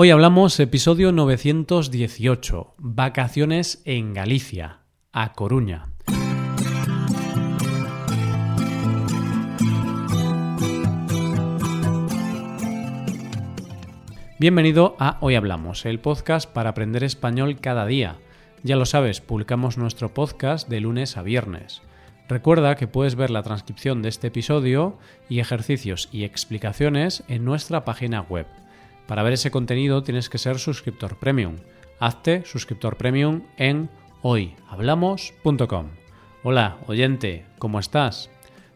Hoy hablamos episodio 918, vacaciones en Galicia, a Coruña. Bienvenido a Hoy Hablamos, el podcast para aprender español cada día. Ya lo sabes, publicamos nuestro podcast de lunes a viernes. Recuerda que puedes ver la transcripción de este episodio y ejercicios y explicaciones en nuestra página web para ver ese contenido tienes que ser suscriptor premium. Hazte suscriptor premium en hoyhablamos.com. Hola, oyente, ¿cómo estás?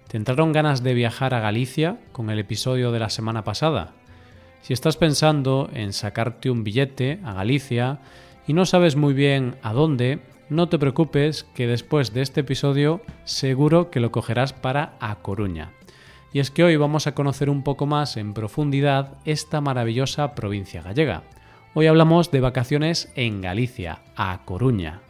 ¿Te entraron ganas de viajar a Galicia con el episodio de la semana pasada? Si estás pensando en sacarte un billete a Galicia y no sabes muy bien a dónde, no te preocupes que después de este episodio seguro que lo cogerás para A Coruña. Y es que hoy vamos a conocer un poco más en profundidad esta maravillosa provincia gallega. Hoy hablamos de vacaciones en Galicia, a Coruña.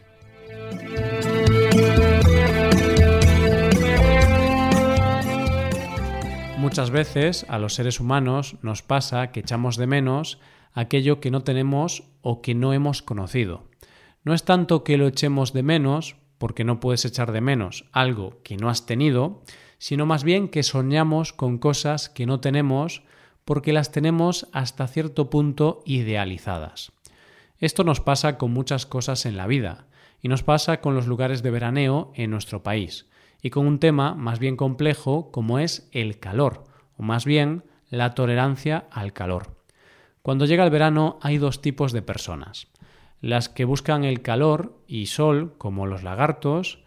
Muchas veces a los seres humanos nos pasa que echamos de menos aquello que no tenemos o que no hemos conocido. No es tanto que lo echemos de menos, porque no puedes echar de menos algo que no has tenido, sino más bien que soñamos con cosas que no tenemos porque las tenemos hasta cierto punto idealizadas. Esto nos pasa con muchas cosas en la vida, y nos pasa con los lugares de veraneo en nuestro país, y con un tema más bien complejo como es el calor, o más bien la tolerancia al calor. Cuando llega el verano hay dos tipos de personas, las que buscan el calor y sol, como los lagartos,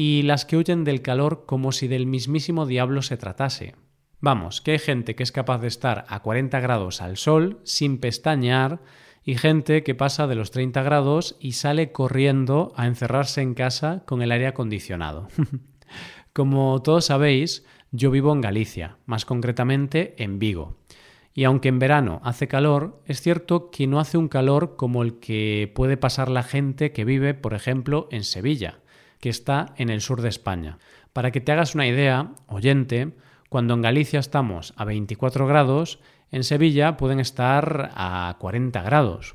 y las que huyen del calor como si del mismísimo diablo se tratase. Vamos, que hay gente que es capaz de estar a 40 grados al sol sin pestañear y gente que pasa de los 30 grados y sale corriendo a encerrarse en casa con el aire acondicionado. como todos sabéis, yo vivo en Galicia, más concretamente en Vigo. Y aunque en verano hace calor, es cierto que no hace un calor como el que puede pasar la gente que vive, por ejemplo, en Sevilla que está en el sur de España. Para que te hagas una idea, oyente, cuando en Galicia estamos a 24 grados, en Sevilla pueden estar a 40 grados.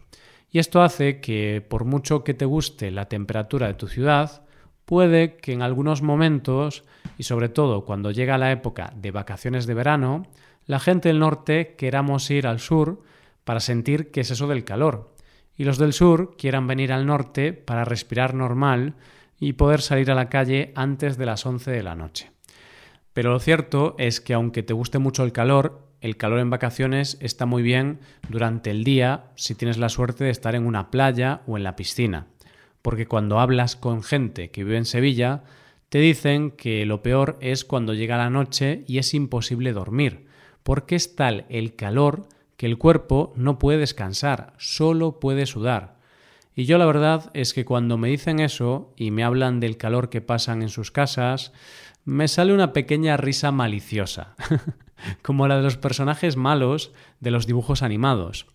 Y esto hace que, por mucho que te guste la temperatura de tu ciudad, puede que en algunos momentos, y sobre todo cuando llega la época de vacaciones de verano, la gente del norte queramos ir al sur para sentir qué es eso del calor, y los del sur quieran venir al norte para respirar normal y poder salir a la calle antes de las 11 de la noche. Pero lo cierto es que aunque te guste mucho el calor, el calor en vacaciones está muy bien durante el día si tienes la suerte de estar en una playa o en la piscina, porque cuando hablas con gente que vive en Sevilla, te dicen que lo peor es cuando llega la noche y es imposible dormir, porque es tal el calor que el cuerpo no puede descansar, solo puede sudar. Y yo la verdad es que cuando me dicen eso y me hablan del calor que pasan en sus casas, me sale una pequeña risa maliciosa, como la de los personajes malos de los dibujos animados.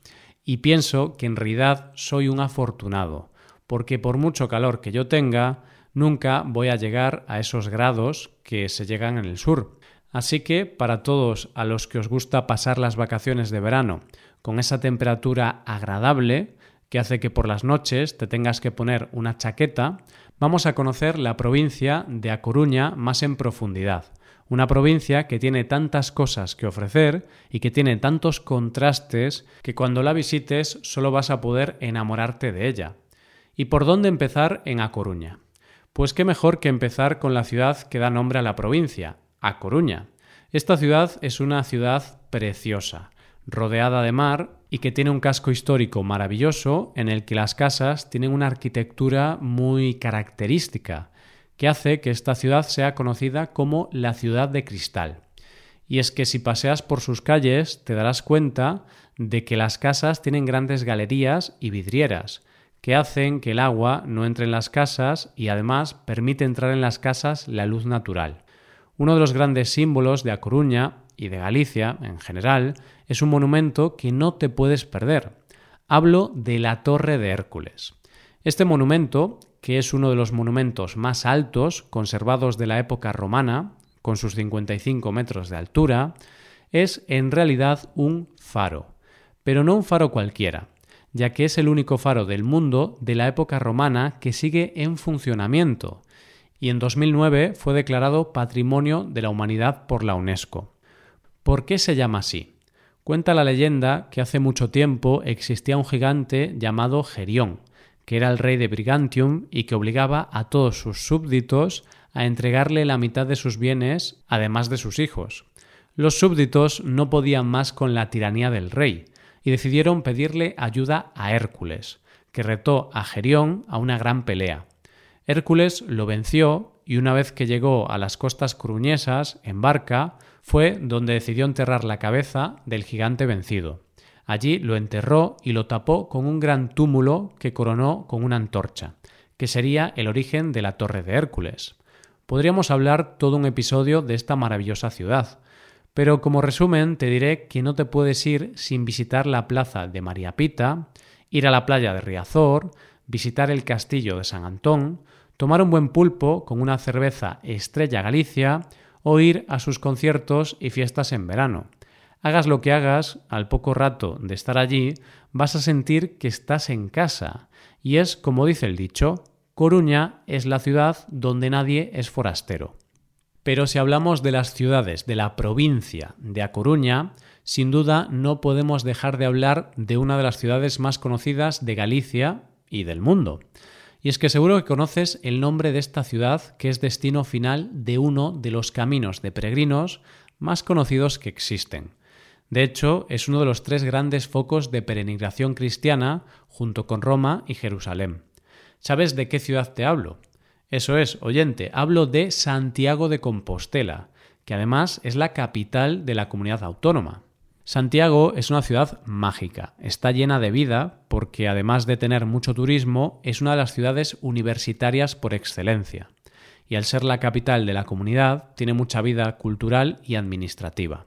Y pienso que en realidad soy un afortunado, porque por mucho calor que yo tenga, nunca voy a llegar a esos grados que se llegan en el sur. Así que para todos a los que os gusta pasar las vacaciones de verano con esa temperatura agradable, que hace que por las noches te tengas que poner una chaqueta, vamos a conocer la provincia de A Coruña más en profundidad. Una provincia que tiene tantas cosas que ofrecer y que tiene tantos contrastes que cuando la visites solo vas a poder enamorarte de ella. ¿Y por dónde empezar en A Coruña? Pues qué mejor que empezar con la ciudad que da nombre a la provincia, A Coruña. Esta ciudad es una ciudad preciosa, rodeada de mar y que tiene un casco histórico maravilloso en el que las casas tienen una arquitectura muy característica, que hace que esta ciudad sea conocida como la ciudad de cristal. Y es que si paseas por sus calles te darás cuenta de que las casas tienen grandes galerías y vidrieras, que hacen que el agua no entre en las casas y además permite entrar en las casas la luz natural. Uno de los grandes símbolos de A Coruña y de Galicia en general es un monumento que no te puedes perder. Hablo de la Torre de Hércules. Este monumento, que es uno de los monumentos más altos conservados de la época romana, con sus 55 metros de altura, es en realidad un faro. Pero no un faro cualquiera, ya que es el único faro del mundo de la época romana que sigue en funcionamiento y en 2009 fue declarado Patrimonio de la Humanidad por la UNESCO. ¿Por qué se llama así? Cuenta la leyenda que hace mucho tiempo existía un gigante llamado Gerión, que era el rey de Brigantium y que obligaba a todos sus súbditos a entregarle la mitad de sus bienes, además de sus hijos. Los súbditos no podían más con la tiranía del rey y decidieron pedirle ayuda a Hércules, que retó a Gerión a una gran pelea. Hércules lo venció y una vez que llegó a las costas cruñesas, en barca, fue donde decidió enterrar la cabeza del gigante vencido. Allí lo enterró y lo tapó con un gran túmulo que coronó con una antorcha, que sería el origen de la Torre de Hércules. Podríamos hablar todo un episodio de esta maravillosa ciudad, pero como resumen te diré que no te puedes ir sin visitar la plaza de María Pita, ir a la playa de Riazor, visitar el castillo de San Antón, tomar un buen pulpo con una cerveza Estrella Galicia o ir a sus conciertos y fiestas en verano. Hagas lo que hagas, al poco rato de estar allí, vas a sentir que estás en casa. Y es, como dice el dicho, Coruña es la ciudad donde nadie es forastero. Pero si hablamos de las ciudades de la provincia de A Coruña, sin duda no podemos dejar de hablar de una de las ciudades más conocidas de Galicia y del mundo. Y es que seguro que conoces el nombre de esta ciudad que es destino final de uno de los caminos de peregrinos más conocidos que existen. De hecho, es uno de los tres grandes focos de peregrinación cristiana junto con Roma y Jerusalén. ¿Sabes de qué ciudad te hablo? Eso es, oyente, hablo de Santiago de Compostela, que además es la capital de la comunidad autónoma. Santiago es una ciudad mágica, está llena de vida porque además de tener mucho turismo es una de las ciudades universitarias por excelencia y al ser la capital de la comunidad tiene mucha vida cultural y administrativa.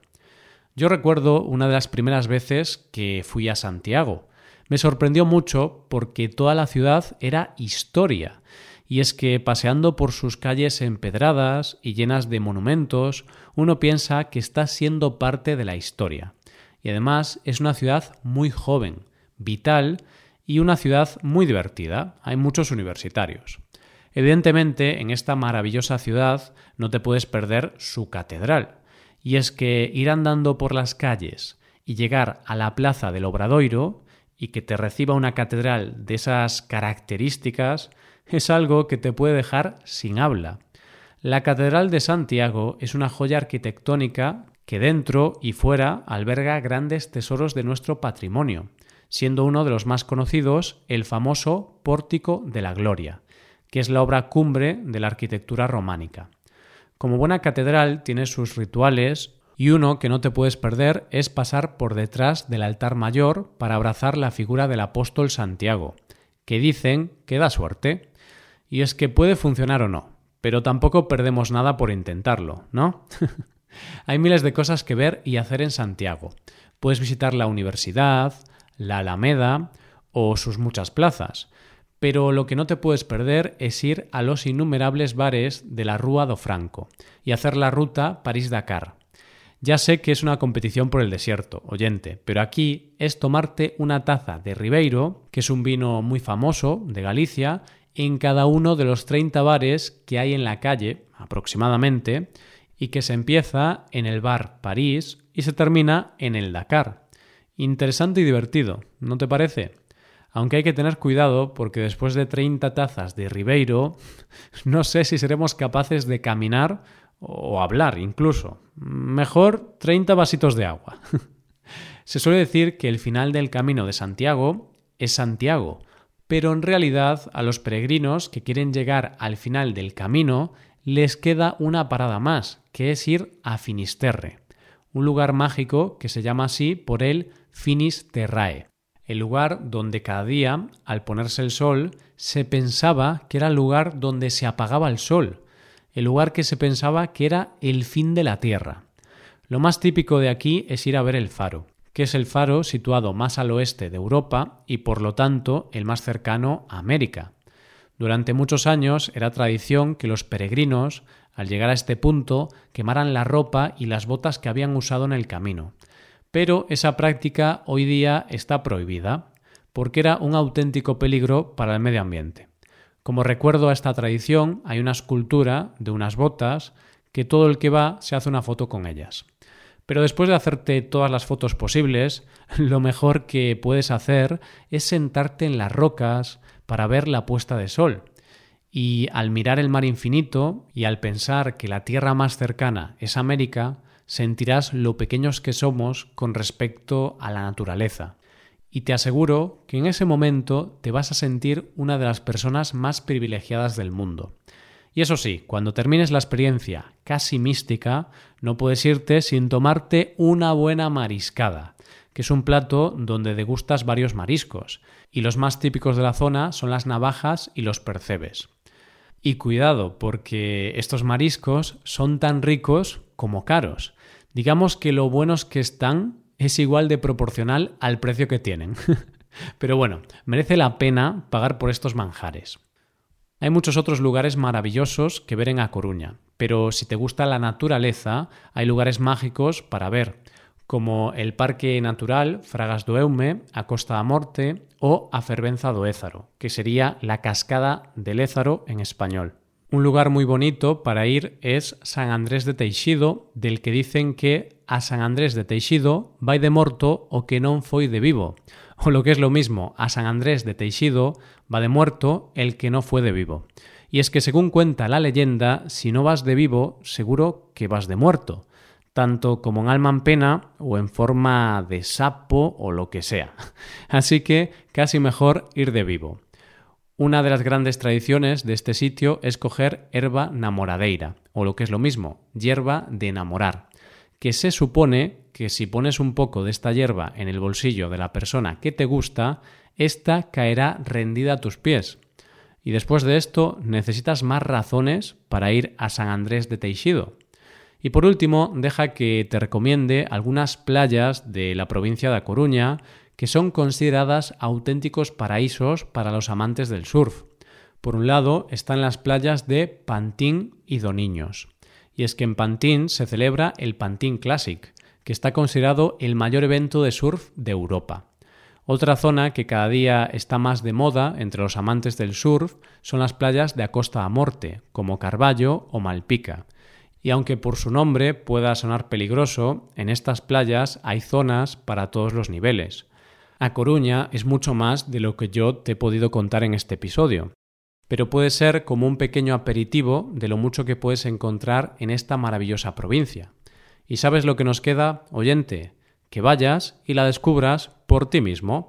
Yo recuerdo una de las primeras veces que fui a Santiago. Me sorprendió mucho porque toda la ciudad era historia y es que paseando por sus calles empedradas y llenas de monumentos, uno piensa que está siendo parte de la historia y además es una ciudad muy joven, vital y una ciudad muy divertida. Hay muchos universitarios. Evidentemente, en esta maravillosa ciudad no te puedes perder su catedral. Y es que ir andando por las calles y llegar a la plaza del Obradoiro y que te reciba una catedral de esas características es algo que te puede dejar sin habla. La Catedral de Santiago es una joya arquitectónica que dentro y fuera alberga grandes tesoros de nuestro patrimonio, siendo uno de los más conocidos el famoso Pórtico de la Gloria, que es la obra cumbre de la arquitectura románica. Como buena catedral tiene sus rituales y uno que no te puedes perder es pasar por detrás del altar mayor para abrazar la figura del apóstol Santiago, que dicen que da suerte. Y es que puede funcionar o no, pero tampoco perdemos nada por intentarlo, ¿no? Hay miles de cosas que ver y hacer en Santiago. Puedes visitar la universidad, la Alameda o sus muchas plazas. Pero lo que no te puedes perder es ir a los innumerables bares de la Rúa do Franco y hacer la ruta París-Dakar. Ya sé que es una competición por el desierto, oyente, pero aquí es tomarte una taza de Ribeiro, que es un vino muy famoso de Galicia, en cada uno de los 30 bares que hay en la calle, aproximadamente, y que se empieza en el bar París y se termina en el Dakar. Interesante y divertido, ¿no te parece? Aunque hay que tener cuidado porque después de 30 tazas de Ribeiro, no sé si seremos capaces de caminar o hablar incluso. Mejor 30 vasitos de agua. Se suele decir que el final del camino de Santiago es Santiago, pero en realidad a los peregrinos que quieren llegar al final del camino les queda una parada más, que es ir a Finisterre, un lugar mágico que se llama así por el Finisterrae, el lugar donde cada día, al ponerse el sol, se pensaba que era el lugar donde se apagaba el sol, el lugar que se pensaba que era el fin de la Tierra. Lo más típico de aquí es ir a ver el faro, que es el faro situado más al oeste de Europa y por lo tanto el más cercano a América. Durante muchos años era tradición que los peregrinos, al llegar a este punto, quemaran la ropa y las botas que habían usado en el camino. Pero esa práctica hoy día está prohibida. porque era un auténtico peligro para el medio ambiente. Como recuerdo a esta tradición, hay una escultura de unas botas que todo el que va se hace una foto con ellas. Pero después de hacerte todas las fotos posibles, lo mejor que puedes hacer es sentarte en las rocas para ver la puesta de sol. Y al mirar el mar infinito y al pensar que la tierra más cercana es América, sentirás lo pequeños que somos con respecto a la naturaleza. Y te aseguro que en ese momento te vas a sentir una de las personas más privilegiadas del mundo. Y eso sí, cuando termines la experiencia casi mística, no puedes irte sin tomarte una buena mariscada, que es un plato donde degustas varios mariscos, y los más típicos de la zona son las navajas y los percebes. Y cuidado, porque estos mariscos son tan ricos como caros. Digamos que lo buenos que están es igual de proporcional al precio que tienen. Pero bueno, merece la pena pagar por estos manjares. Hay muchos otros lugares maravillosos que ver en A Coruña, pero si te gusta la naturaleza, hay lugares mágicos para ver, como el Parque Natural Fragas do Eume, a Costa da Morte o a Fervenza do Ézaro, que sería la cascada del Ézaro en español. Un lugar muy bonito para ir es San Andrés de Teixido, del que dicen que a San Andrés de Teixido vai de morto o que non foi de vivo, o lo que es lo mismo, a San Andrés de Teixido va de muerto el que no fue de vivo. Y es que según cuenta la leyenda, si no vas de vivo, seguro que vas de muerto, tanto como en alma en pena o en forma de sapo o lo que sea. Así que casi mejor ir de vivo. Una de las grandes tradiciones de este sitio es coger herba namoradeira, o lo que es lo mismo, hierba de enamorar, que se supone que si pones un poco de esta hierba en el bolsillo de la persona que te gusta, ésta caerá rendida a tus pies. Y después de esto necesitas más razones para ir a San Andrés de Teixido. Y por último, deja que te recomiende algunas playas de la provincia de A Coruña que son consideradas auténticos paraísos para los amantes del surf. Por un lado están las playas de Pantín y Doniños. Y es que en Pantín se celebra el Pantín Classic, que está considerado el mayor evento de surf de Europa. Otra zona que cada día está más de moda entre los amantes del surf son las playas de Acosta a Morte, como Carballo o Malpica. Y aunque por su nombre pueda sonar peligroso, en estas playas hay zonas para todos los niveles. A Coruña es mucho más de lo que yo te he podido contar en este episodio, pero puede ser como un pequeño aperitivo de lo mucho que puedes encontrar en esta maravillosa provincia. ¿Y sabes lo que nos queda, oyente? Que vayas y la descubras por ti mismo.